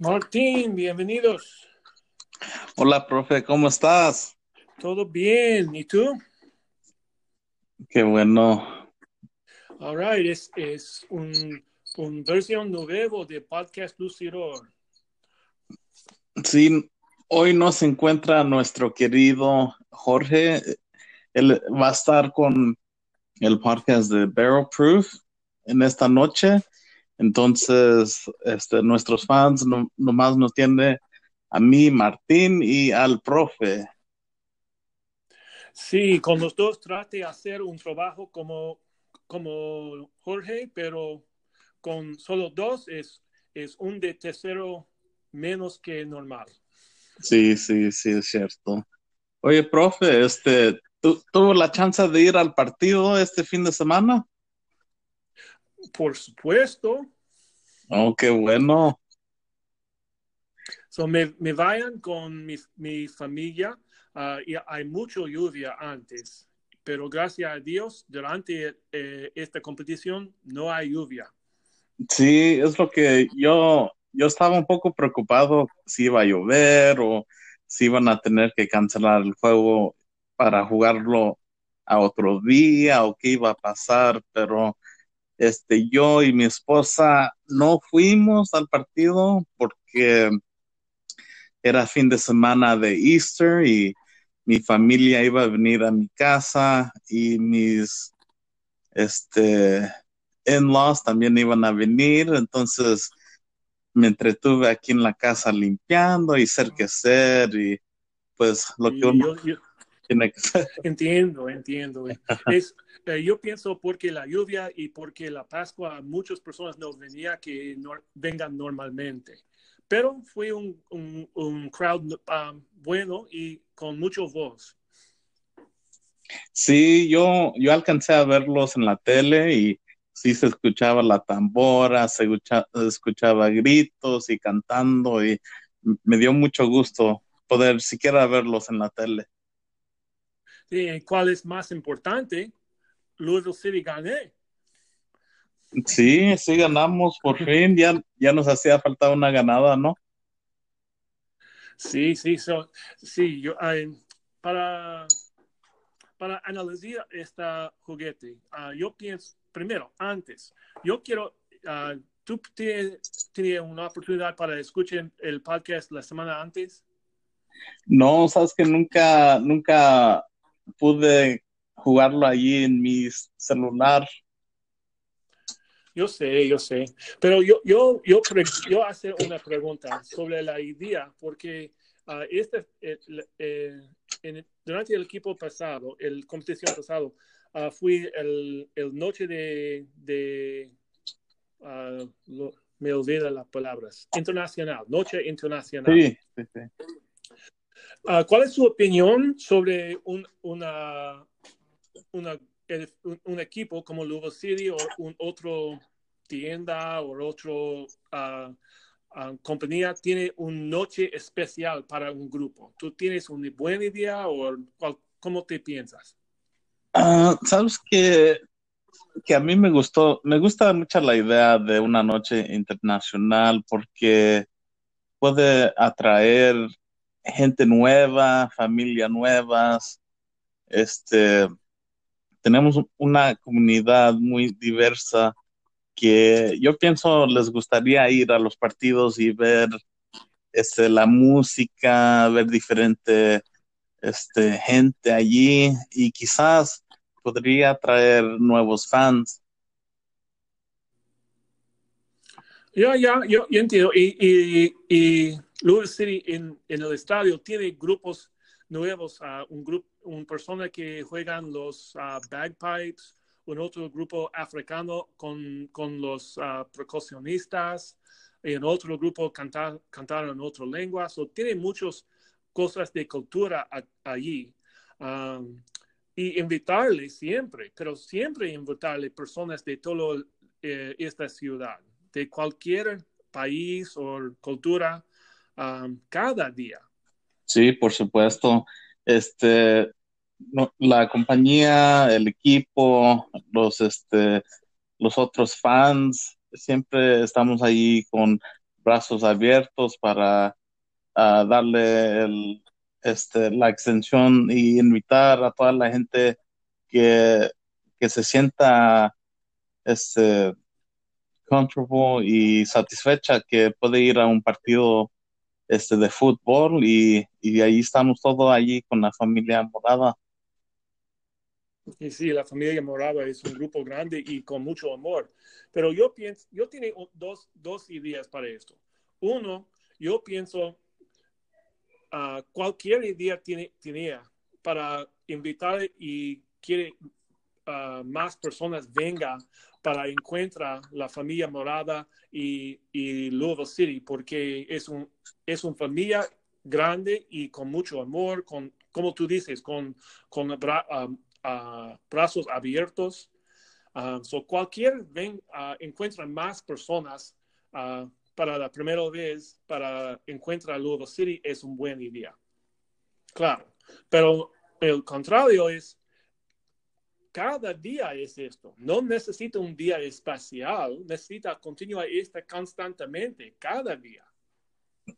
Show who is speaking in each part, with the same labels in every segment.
Speaker 1: Martín, bienvenidos.
Speaker 2: Hola, profe, ¿cómo estás?
Speaker 1: Todo bien, ¿y tú?
Speaker 2: Qué bueno.
Speaker 1: All right, es, es un, un versión nuevo de Podcast Lucidor.
Speaker 2: Sí, hoy nos encuentra nuestro querido Jorge. Él va a estar con el podcast de Barrel Proof en esta noche. Entonces, este, nuestros fans no, nomás nos tiene a mí, Martín, y al profe.
Speaker 1: Sí, con los dos trate de hacer un trabajo como, como Jorge, pero con solo dos es, es un de tercero menos que normal.
Speaker 2: Sí, sí, sí, es cierto. Oye, profe, este, ¿tú, ¿tuvo la chance de ir al partido este fin de semana?
Speaker 1: Por supuesto.
Speaker 2: Oh, qué bueno.
Speaker 1: So me, me vayan con mi, mi familia. Uh, y hay mucha lluvia antes, pero gracias a Dios, durante eh, esta competición no hay lluvia.
Speaker 2: Sí, es lo que yo, yo estaba un poco preocupado si iba a llover o si iban a tener que cancelar el juego para jugarlo a otro día o qué iba a pasar, pero este, yo y mi esposa no fuimos al partido porque era fin de semana de Easter y mi familia iba a venir a mi casa y mis este in-laws también iban a venir, entonces me entretuve aquí en la casa limpiando y ser que ser y pues lo que uno
Speaker 1: yo, yo,
Speaker 2: tiene que hacer.
Speaker 1: entiendo, entiendo. Es, eh, yo pienso porque la lluvia y porque la Pascua muchas personas no venían que no, vengan normalmente. Pero fue un, un, un crowd um, bueno y con mucho voz.
Speaker 2: Sí, yo, yo alcancé a verlos en la tele y sí se escuchaba la tambora, se escuchaba gritos y cantando y me dio mucho gusto poder siquiera verlos en la tele.
Speaker 1: Sí, ¿Cuál es más importante? Louisville City gané.
Speaker 2: Sí, sí ganamos por fin, ya, ya nos hacía falta una ganada, ¿no?
Speaker 1: Sí, sí, so, sí, yo, uh, para, para analizar este juguete, uh, yo pienso, primero, antes, yo quiero, uh, ¿tú tienes, tienes una oportunidad para escuchar el podcast la semana antes?
Speaker 2: No, sabes que nunca, nunca pude jugarlo allí en mi celular.
Speaker 1: Yo sé, yo sé. Pero yo, yo, yo, yo hacer una pregunta sobre la idea, porque uh, este, eh, eh, en, durante el equipo pasado, el competición pasado, uh, fui el, el, noche de, de uh, lo, me olvida las palabras, internacional, noche internacional.
Speaker 2: Sí, sí, sí.
Speaker 1: ¿Cuál es su opinión sobre un, una, una un, un, equipo como Louisville City o un otro tienda o otro uh, uh, compañía tiene una noche especial para un grupo. ¿Tú tienes una buena idea o cómo te piensas?
Speaker 2: Sabes que, que a mí me gustó, me gusta mucho la idea de una noche internacional porque puede atraer gente nueva, familia nuevas, este, tenemos una comunidad muy diversa que yo pienso les gustaría ir a los partidos y ver este, la música, ver diferente este, gente allí y quizás podría traer nuevos fans.
Speaker 1: Ya, ya, yo, yo entiendo. Y, y, y Louisville City en, en, el estadio tiene grupos nuevos, uh, un grupo, una persona que juegan los uh, bagpipes, un otro grupo africano con, con los uh, percusionistas, y en otro grupo cantar, cantar en otra lengua. So, tiene muchas cosas de cultura allí. Um, y invitarle siempre, pero siempre invitarle personas de toda eh, esta ciudad, de cualquier país o cultura, cada día.
Speaker 2: Sí, por supuesto. Este, la compañía, el equipo, los, este, los otros fans, siempre estamos ahí con brazos abiertos para ah, darle este, la extensión y invitar a toda la gente que, que se sienta este, comfortable y satisfecha que puede ir a un partido este, de fútbol y, y ahí estamos todos allí con la familia morada.
Speaker 1: Y sí, la familia morada es un grupo grande y con mucho amor. Pero yo pienso, yo tengo dos, dos ideas para esto. Uno, yo pienso, uh, cualquier idea tiene, tenía para invitar y quiere más personas vengan para encontrar la familia morada y, y Louisville City, porque es un, es una familia grande y con mucho amor, con, como tú dices, con, con brazos abiertos. Uh, so cualquier ven, uh, encuentra más personas uh, para la primera vez para encontrar Louisville City es un buen idea. Claro, pero el contrario es cada día es esto. No necesita un día espacial, necesita continuar esto constantemente, cada día.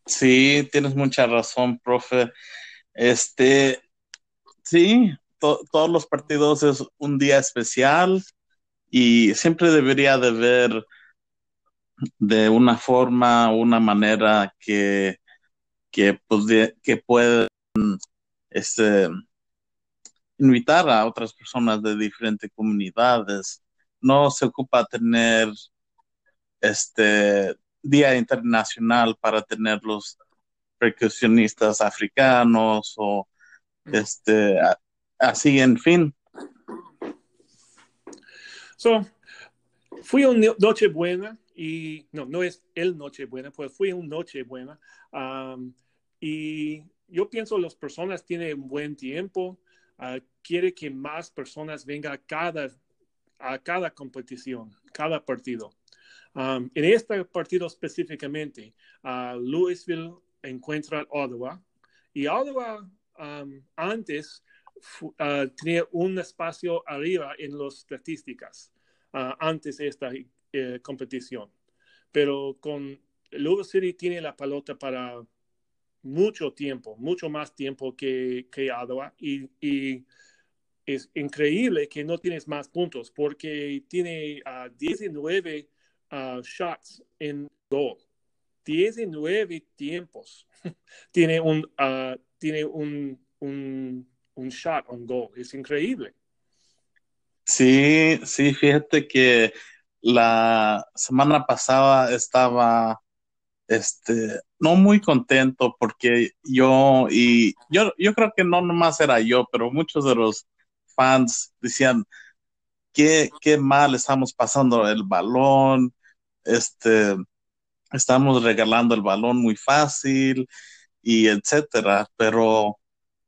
Speaker 2: Sí, tienes mucha razón, profe. Este, sí, todos los partidos es un día especial y siempre debería de ver de una forma, una manera que, que, pues, que este, invitar a otras personas de diferentes comunidades. No se ocupa tener este día internacional para tener los percusionistas africanos o este así, en fin.
Speaker 1: So, fui una noche buena y no, no es el noche buena, pues fui un noche buena. Um, y yo pienso las personas tienen un buen tiempo, uh, quiere que más personas vengan a cada, a cada competición, cada partido. Um, en este partido específicamente, uh, Louisville encuentra Ottawa y Ottawa um, antes uh, tenía un espacio arriba en las estadísticas antes de esta uh, competición. Pero con Louisville tiene la pelota para mucho tiempo, mucho más tiempo que, que y, y, es increíble que no tienes más puntos porque tiene 19 shots en gol. 19 tiempos. tiene un, tiene un, un un shot on goal. Es increíble.
Speaker 2: Sí, sí, fíjate que la semana pasada estaba este no muy contento porque yo y yo yo creo que no nomás era yo, pero muchos de los fans decían qué, qué mal estamos pasando el balón, este estamos regalando el balón muy fácil y etcétera, pero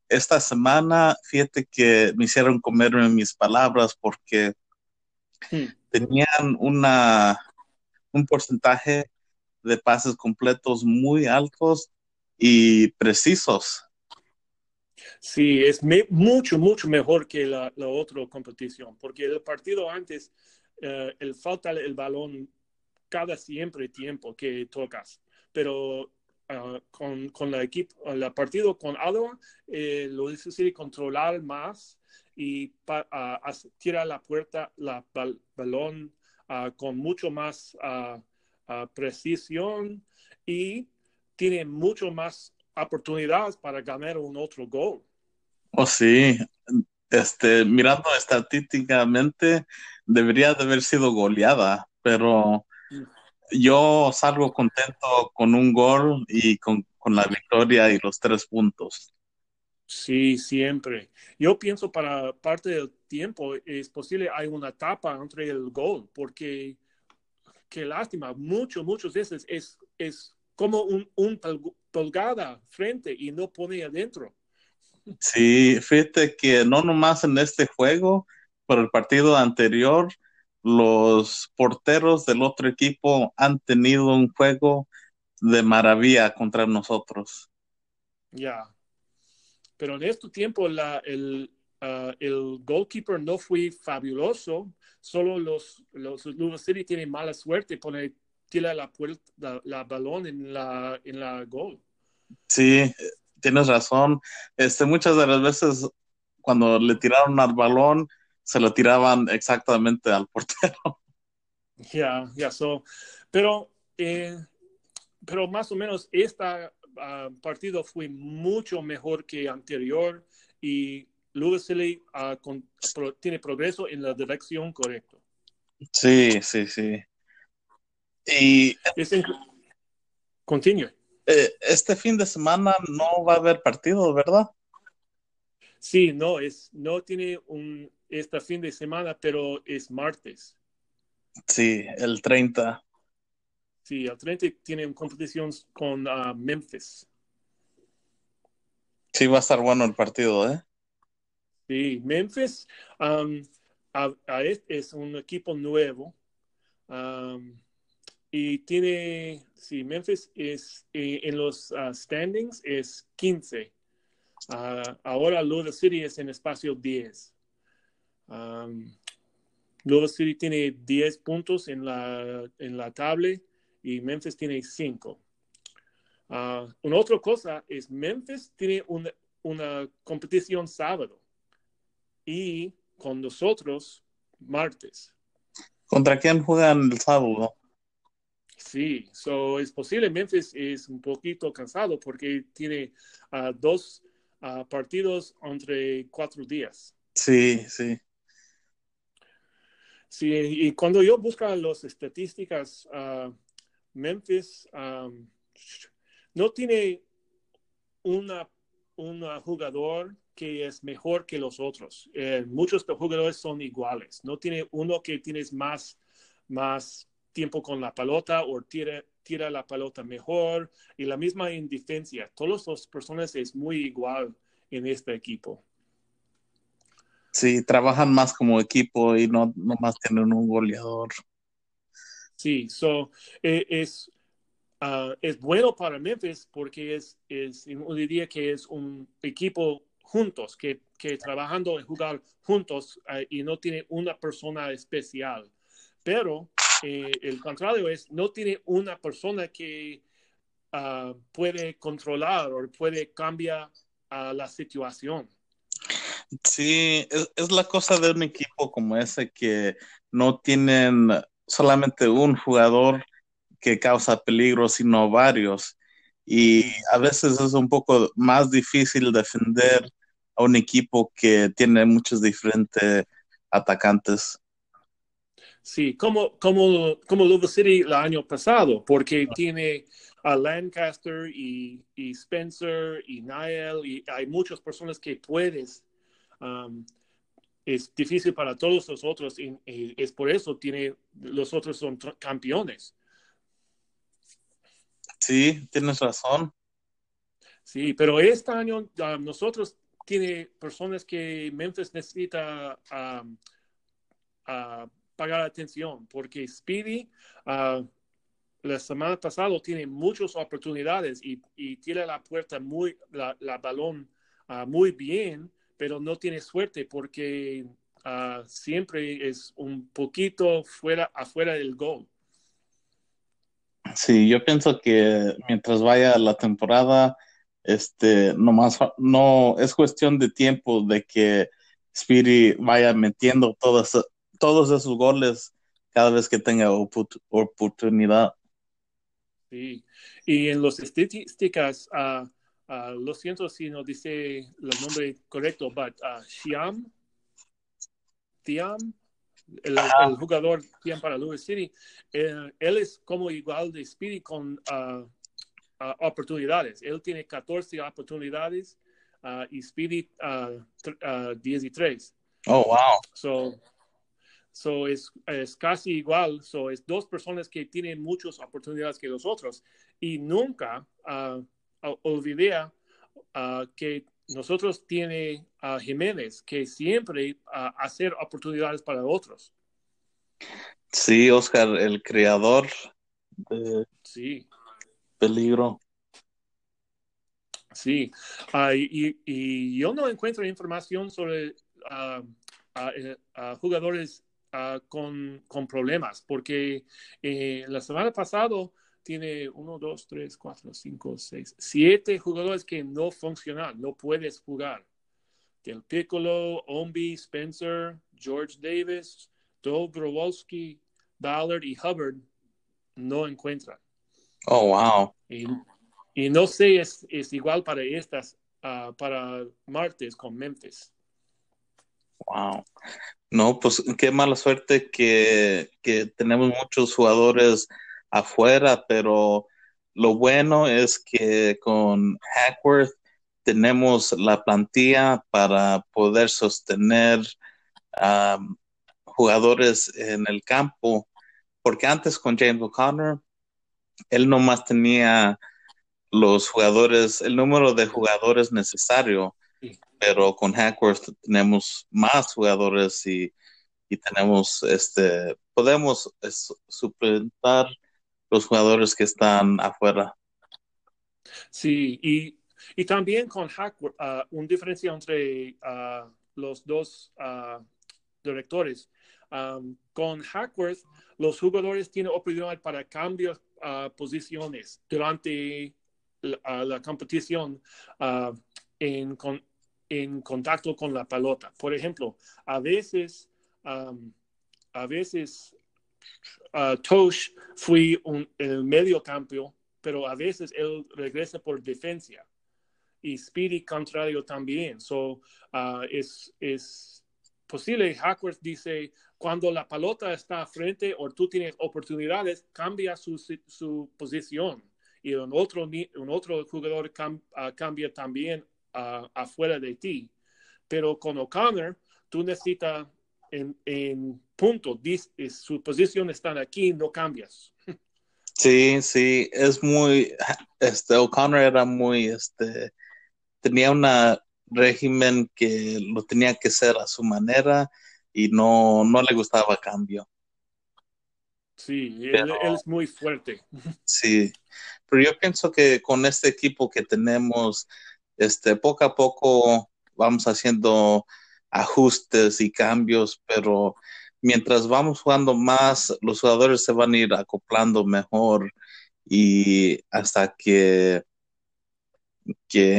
Speaker 2: esta semana, fíjate que me hicieron comerme mis palabras porque hmm. tenían una, un porcentaje de pases completos muy altos y precisos.
Speaker 1: Sí, es mucho, mucho mejor que la, otra competición, porque el partido antes, eh, el falta el balón cada siempre tiempo que tocas, pero Ah, con, con la equipo, el partido con Ottawa, eh, lo difícil controlar más y uh, tirar la puerta, la balón ah, con mucho más precisión y tiene mucho más oportunidades para ganar un otro gol.
Speaker 2: Oh, sí. Este, mirando estadísticamente, debería de haber sido goleada, pero yo salgo contento con un gol y con, la victoria y los tres puntos.
Speaker 1: Sí, siempre. Yo pienso para parte del tiempo es posible hay una tapa entre el gol, porque qué lástima, mucho, muchas veces es, es como un, un pulgada frente y no pone adentro.
Speaker 2: Sí, fíjate que no nomás en este juego, pero el partido anterior los porteros del otro equipo han tenido un juego de maravilla contra nosotros.
Speaker 1: Ya. Pero en este tiempo la, el, uh, el goalkeeper no fue fabuloso, solo los, los City tienen mala suerte, porque tira la, puerta, la, balón en la, en la gol.
Speaker 2: Sí, tienes razón. Este, muchas de las veces cuando le tiraron al balón, se lo tiraban exactamente al portero.
Speaker 1: Ya, ya, so, pero, eh, pero más o menos este partido fue mucho mejor que anterior y Louisville uh, tiene progreso en la dirección correcta.
Speaker 2: Sí, sí, sí. Y
Speaker 1: continúe.
Speaker 2: Eh, este fin de semana no va a haber partido, ¿verdad?
Speaker 1: Sí, no, es, no tiene un este fin de semana, pero es martes.
Speaker 2: Sí, el 30.
Speaker 1: Sí, el 30 tiene competición con uh, Memphis.
Speaker 2: Sí, va a estar bueno el partido, ¿eh?
Speaker 1: Sí, Memphis um, es un equipo nuevo um, y tiene, sí, Memphis es en los uh, standings es 15. Uh, ahora Louisville City es en espacio 10. Um, Louisville City tiene 10 puntos en la, en la tabla y Memphis tiene 5. Uh, una otra cosa es Memphis tiene una, una competición sábado y con nosotros martes.
Speaker 2: ¿Contra quién juegan el sábado?
Speaker 1: Sí, so es posible Memphis es un poquito cansado porque tiene uh, dos uh, partidos entre cuatro días.
Speaker 2: Sí, sí.
Speaker 1: Sí, y cuando yo busco las estadísticas, uh, Memphis um, no tiene una, un jugador que es mejor que los otros. Eh, muchos jugadores son iguales. No tiene uno que tienes más, más tiempo con la pelota o tira, tira la pelota mejor. Y la misma en defensa. Todas las personas es muy igual en este equipo.
Speaker 2: Sí, trabajan más como equipo y no, no más tienen un goleador.
Speaker 1: Sí, so, eh, es, uh, es bueno para Memphis porque es, es, diría que es un equipo juntos, que, trabajando en jugar juntos uh, y no tiene una persona especial. Pero eh, el contrario es, no tiene una persona que uh, puede controlar o puede cambiar la situación.
Speaker 2: Sí, es, la cosa de un equipo como ese que no tienen solamente un jugador que causa peligro, sino varios. Y a veces es un poco más difícil defender a un equipo que tiene muchos diferentes atacantes.
Speaker 1: Sí, como, como, como Louisville City el año pasado, porque tiene a Lancaster y, y Spencer y Niall y hay muchas personas que puedes Um, es difícil para todos los otros y, es por eso tiene los otros son campeones.
Speaker 2: Sí, tienes razón.
Speaker 1: Sí, pero este año um, nosotros tiene personas que Memphis necesita um, pagar atención porque Speedy uh, la semana pasada tiene muchas oportunidades y, y tiene la puerta muy, la, la balón uh, muy bien pero no tiene suerte porque uh, siempre es un poquito fuera, afuera del gol.
Speaker 2: Sí, yo pienso que mientras vaya la temporada, este, nomás no es cuestión de tiempo de que Speedy vaya metiendo todos, todos esos goles cada vez que tenga oportunidad.
Speaker 1: Sí, y en las estadísticas, uh, Uh, lo siento si no dice el nombre correcto, but uh, Xiam, Tiam, el, el, jugador Tiam para Louis City, él, él, es como igual de Speedy con uh, oportunidades. Él tiene 14 oportunidades y Speedy 13.
Speaker 2: Oh, wow.
Speaker 1: So, so es, es, casi igual. So, es dos personas que tienen muchas oportunidades que los otros y nunca olvidé uh, que nosotros tiene a Jiménez que siempre uh, hacer oportunidades para otros.
Speaker 2: Sí, Oscar, el creador de
Speaker 1: sí.
Speaker 2: peligro.
Speaker 1: Sí, uh, y, y, yo no encuentro información sobre uh, uh, jugadores con, con, problemas, porque eh, la semana pasada tiene uno, dos, tres, cuatro, cinco, seis, siete jugadores que no funcionan, no puedes jugar. Del Piccolo, Ombi, Spencer, George Davis, Doug Growalski, Ballard y Hubbard no encuentran.
Speaker 2: Oh, wow.
Speaker 1: Y, y no sé, es, es, igual para estas, uh, para martes con Memphis.
Speaker 2: Wow. No, pues qué mala suerte que, que tenemos muchos jugadores afuera, pero lo bueno es que con Hackworth tenemos la plantilla para poder sostener um, jugadores en el campo, porque antes con James O'Connor, él nomás tenía los jugadores, el número de jugadores necesario pero con Hackworth tenemos más jugadores y, y tenemos, este, podemos suplantar los jugadores que están afuera.
Speaker 1: Sí, y, y también con Hackworth, uh, una diferencia entre uh, los dos uh, directores. Um, con Hackworth, los jugadores tienen oportunidad para cambiar posiciones durante la, la competición en, con, en contacto con la pelota. Por ejemplo, a veces, a veces uh, Tosh fue un, el medio campo, pero a veces él regresa por defensa. Y Speedy contrario también. So, uh, es, es posible, Hackworth dice, cuando la pelota está frente o tú tienes oportunidades, cambia su, su posición. Y un otro, un otro jugador uh, cambia también afuera de ti. Pero con O'Connor, tú necesitas en, en punto, su posición está aquí, no cambias.
Speaker 2: Sí, sí, es muy, este, O'Connor era muy, este, tenía un régimen que lo tenía que hacer a su manera y no, no le gustaba cambio.
Speaker 1: Sí, él, es muy fuerte.
Speaker 2: Sí, pero yo pienso que con este equipo que tenemos, este, poco a poco vamos haciendo ajustes y cambios, pero mientras vamos jugando más, los jugadores se van a ir acoplando mejor y hasta que, que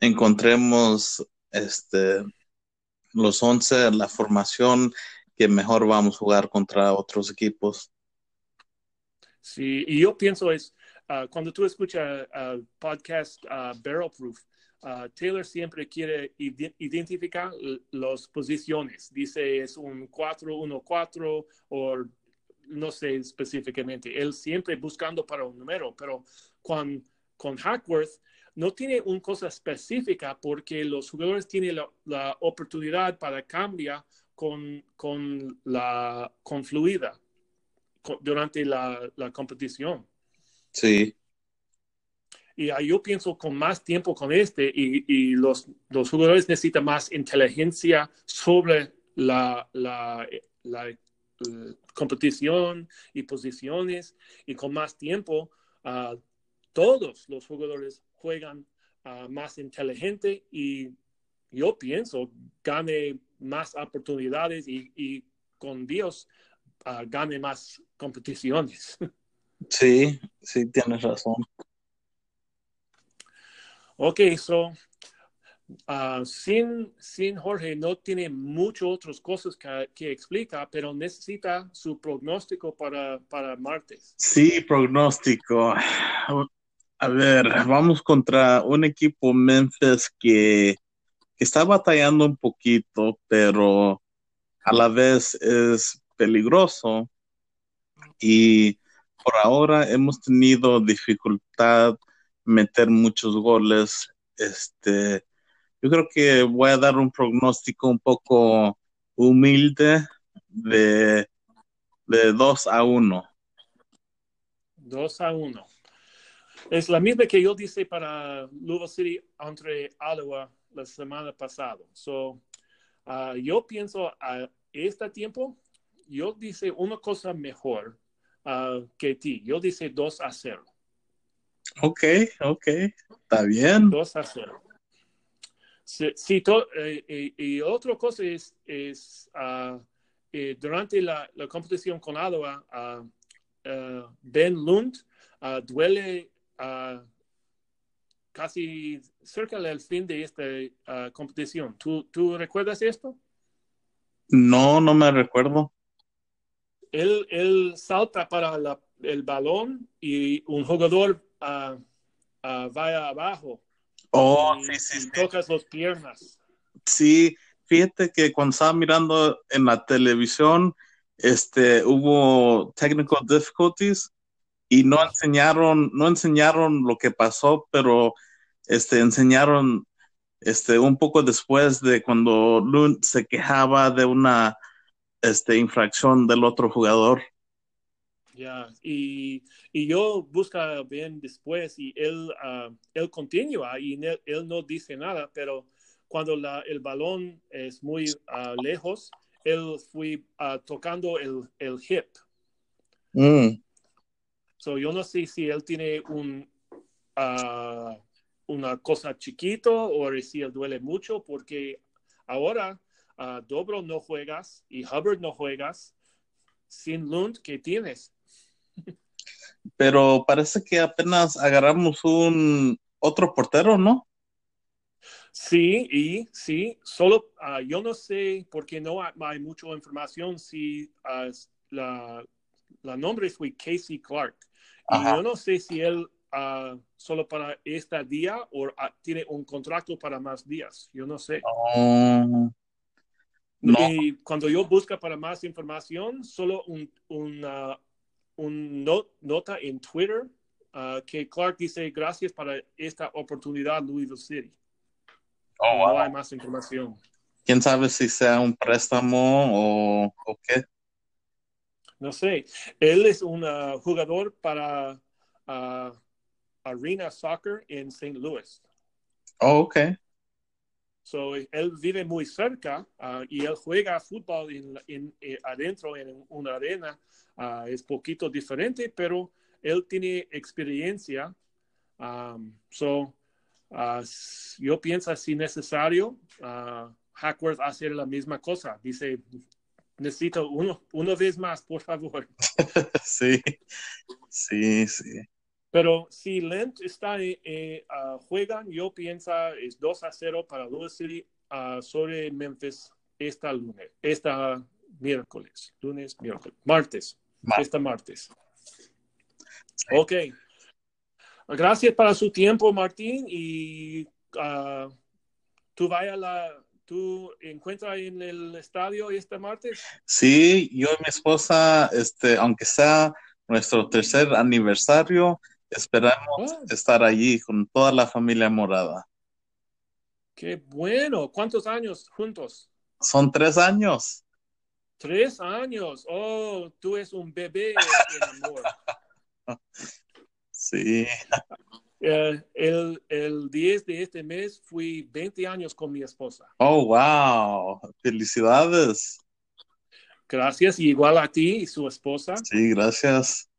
Speaker 2: encontremos este, los 11, la formación que mejor vamos a jugar contra otros equipos.
Speaker 1: Sí, y yo pienso es, ah, cuando tú escuchas el podcast uh, Barrel Proof, Uh, Taylor siempre quiere identificar las posiciones. Dice es un 4-1-4 o no sé específicamente. Él siempre buscando para un número, pero con, con Hackworth no tiene una cosa específica porque los jugadores tienen la, oportunidad para cambiar con, con la con fluida durante la, la competición.
Speaker 2: Sí.
Speaker 1: Y yo pienso con más tiempo con este y, y los, los, jugadores necesitan más inteligencia sobre la, la, la, competición y posiciones y con más tiempo uh, todos los jugadores juegan uh, más inteligente y yo pienso gane más oportunidades y, y con Dios uh, gane más competiciones.
Speaker 2: Sí, sí, tienes razón.
Speaker 1: Ok, so, uh, sin, sin Jorge no tiene muchas otras cosas que, que, explica, pero necesita su pronóstico para, para martes.
Speaker 2: Sí, pronóstico. A ver, vamos contra un equipo Memphis que, está batallando un poquito, pero a la vez es peligroso. Y por ahora hemos tenido dificultad meter muchos goles. Este, yo creo que voy a dar un pronóstico un poco humilde de, de 2 a 1.
Speaker 1: 2 a 1. Es la misma que yo dije para Louisville City entre Iowa la semana pasada. So, uh, yo pienso a este tiempo, yo dice una cosa mejor uh, que ti. Yo dice 2 a 0.
Speaker 2: Ok, ok, está bien.
Speaker 1: 2 a 0. Sí, sí to, eh, y, y, otra cosa es, es uh, eh, durante la, la, competición con Iowa, Ben Lund duele casi cerca del fin de esta competición. ¿Tú, ¿Tú recuerdas esto?
Speaker 2: No, no me recuerdo.
Speaker 1: Él, él salta para la, el balón y un jugador uh, vaya abajo.
Speaker 2: Oh,
Speaker 1: y,
Speaker 2: sí, sí,
Speaker 1: y
Speaker 2: sí.
Speaker 1: tocas las piernas.
Speaker 2: Sí, fíjate que cuando estaba mirando en la televisión, este, hubo technical difficulties y no enseñaron, no enseñaron lo que pasó, pero este, enseñaron este, un poco después de cuando Lund se quejaba de una este, infracción del otro jugador.
Speaker 1: Ya, yeah. y, y, yo busca bien después y él, uh, él continúa y él, él, no dice nada, pero cuando la, el balón es muy uh, lejos, él fue uh, tocando el, el hip.
Speaker 2: Mm.
Speaker 1: So, yo no sé si él tiene un, una cosa chiquito o si él duele mucho, porque ahora Dobro no juegas y Hubbard no juegas sin Lund que tienes.
Speaker 2: Pero parece que apenas agarramos un otro portero, ¿no?
Speaker 1: Sí, y sí, solo uh, yo no sé porque no hay, hay mucha información si uh, la, la, nombre fue Casey Clark.
Speaker 2: Ajá.
Speaker 1: Y yo no sé si él uh, solo para este día o tiene un contrato para más días. Yo no sé.
Speaker 2: Oh. No.
Speaker 1: Y cuando yo busco para más información, solo un, una, un not, nota en Twitter uh, que Clark dice gracias para esta oportunidad Louisville City.
Speaker 2: Oh, wow.
Speaker 1: No hay más información.
Speaker 2: ¿Quién sabe si sea un préstamo o, o qué?
Speaker 1: No sé. Él es un uh, jugador para uh, Arena Soccer en St. Louis.
Speaker 2: Oh, ok.
Speaker 1: So, él vive muy cerca uh, y él juega fútbol en, en, en, adentro en una arena. Uh, es poquito diferente, pero él tiene experiencia. Um, so, uh, yo pienso si necesario, Hackworth hacer la misma cosa. Dice, necesito uno, una vez más, por favor.
Speaker 2: sí, sí, sí.
Speaker 1: Pero si Lent está eh, uh, juegan, yo pienso es 2 a 0 para Louis City uh, sobre Memphis esta lunes, esta miércoles, lunes, miércoles, martes,
Speaker 2: Mar
Speaker 1: esta martes. Sí. Ok. Gracias para su tiempo, Martín, y uh, tú vaya a la, tú encuentras en el estadio este martes.
Speaker 2: Sí, yo y mi esposa, este, aunque sea nuestro tercer aniversario, Esperamos oh. estar allí con toda la familia morada.
Speaker 1: Qué bueno. ¿Cuántos años juntos?
Speaker 2: Son tres años.
Speaker 1: Tres años. Oh, tú eres un bebé en amor.
Speaker 2: sí.
Speaker 1: Uh, el, el 10 de este mes fui 20 años con mi esposa.
Speaker 2: Oh, wow. Felicidades.
Speaker 1: Gracias. Y igual a ti y su esposa.
Speaker 2: Sí, gracias.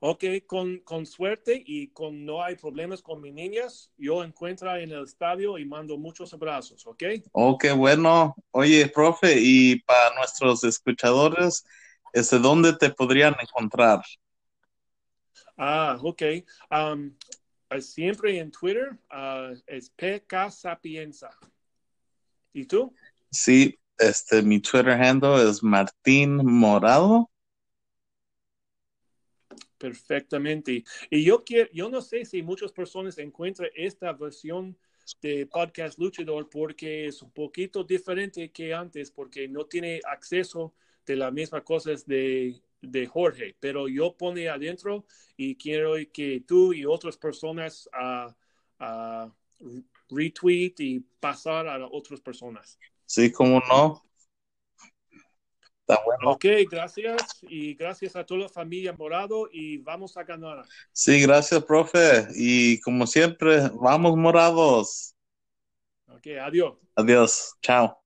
Speaker 1: Ok, con, con, suerte y con no hay problemas con mis niñas, yo encuentro en el estadio y mando muchos abrazos, ¿ok?
Speaker 2: Oh, qué bueno. Oye, profe, y para nuestros escuchadores, ¿desde dónde te podrían encontrar?
Speaker 1: Ah, ok. Um, siempre en Twitter uh, es PK Sapienza. ¿Y tú?
Speaker 2: Sí, este, mi Twitter handle es Martín Morado.
Speaker 1: Perfectamente. Y yo quiero, yo no sé si muchas personas encuentran esta versión de Podcast Luchador porque es un poquito diferente que antes, porque no tiene acceso de las mismas cosas de, de Jorge, pero yo pone adentro y quiero que tú y otras personas uh, uh, retweet y pasar a otras personas.
Speaker 2: Sí, cómo no. Está bueno.
Speaker 1: Ok, gracias y gracias a toda la familia Morado y vamos a ganar.
Speaker 2: Sí, gracias, profe. Y como siempre, vamos morados.
Speaker 1: Ok, adiós.
Speaker 2: Adiós. Chao.